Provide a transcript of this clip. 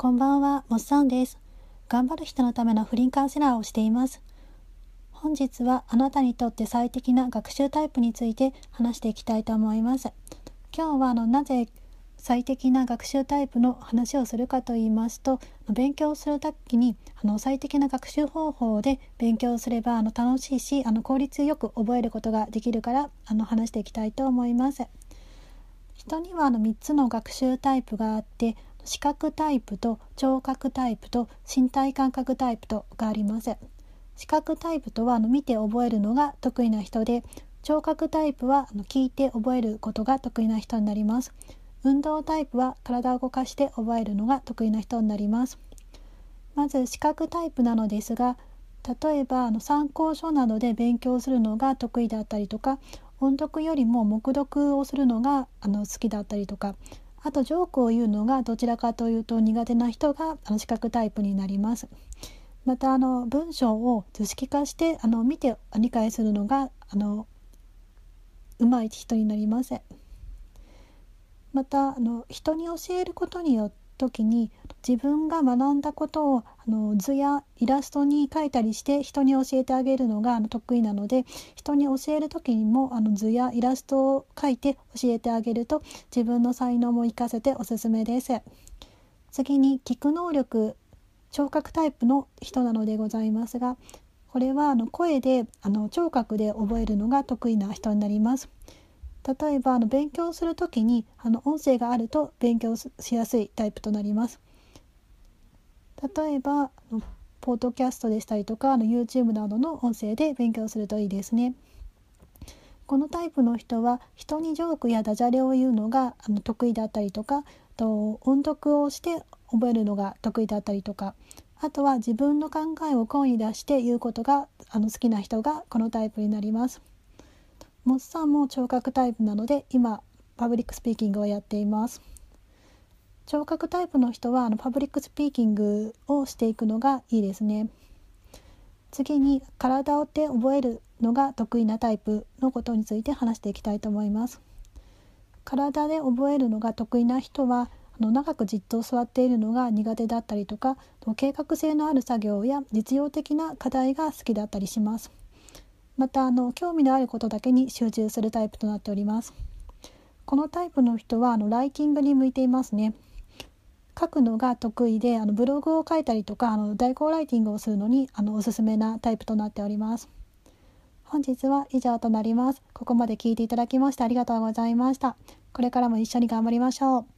こんばんは、もっさんです。頑張る人のための不倫カウンセラーをしています。本日はあなたにとって最適な学習タイプについて話していきたいと思います。今日はあのなぜ最適な学習タイプの話をするかと言いますと勉強する時にあの最適な学習方法で勉強すればあの楽しいしあの効率よく覚えることができるからあの話していきたいと思います。人にはあの3つの学習タイプがあって視覚タイプと聴覚タイプと身体感覚タイプとがあります視覚タイプとはあの見て覚えるのが得意な人で聴覚タイプはあの聞いて覚えることが得意な人になります。運動タイプは体を動かして覚えるのが得意な人になります。まず視覚タイプなのですが例えばあの参考書などで勉強するのが得意だったりとか音読よりも黙読をするのがあの好きだったりとかあとジョークを言うのがどちらかというと苦手な人があの視覚タイプになります。またあの文章を図式化してあの見て理解するのがあの上手い人になります。またあの人に教えることによって時に自分が学んだことをあの図やイラストに描いたりして人に教えてあげるのがあの得意なので人に教える時にもあの図やイラストを描いて教えてあげると自分の才能も活かせておすすめです。次に聞く能力聴覚タイプの人なのでございますがこれはあの声であの聴覚で覚えるのが得意な人になります。例えばあの勉強する時にあの音声があると勉強しやすいタイプとなります。例えばポッドキャストでしたりとかあの YouTube などの音声で勉強するといいですね。このタイプの人は人にジョークやダジャレを言うのがあの得意だったりとかと音読をして覚えるのが得意だったりとかあとは自分の考えを声に出して言うことがあの好きな人がこのタイプになります。モッサンも聴覚タイプなので今パブリックスピーキングをやっています。聴覚タイプの人はあのパブリックスピーキングをしていくのがいいですね。次に体をで覚えるのが得意なタイプのことについて話していきたいと思います。体で覚えるのが得意な人はあの長くじっと座っているのが苦手だったりとか計画性のある作業や実用的な課題が好きだったりします。またあの興味のあることだけに集中するタイプとなっております。このタイプの人はあのライティングに向いていますね。書くのが得意であのブログを書いたりとかあの代行ライティングをするのにあのおすすめなタイプとなっております。本日は以上となります。ここまで聞いていただきましてありがとうございました。これからも一緒に頑張りましょう。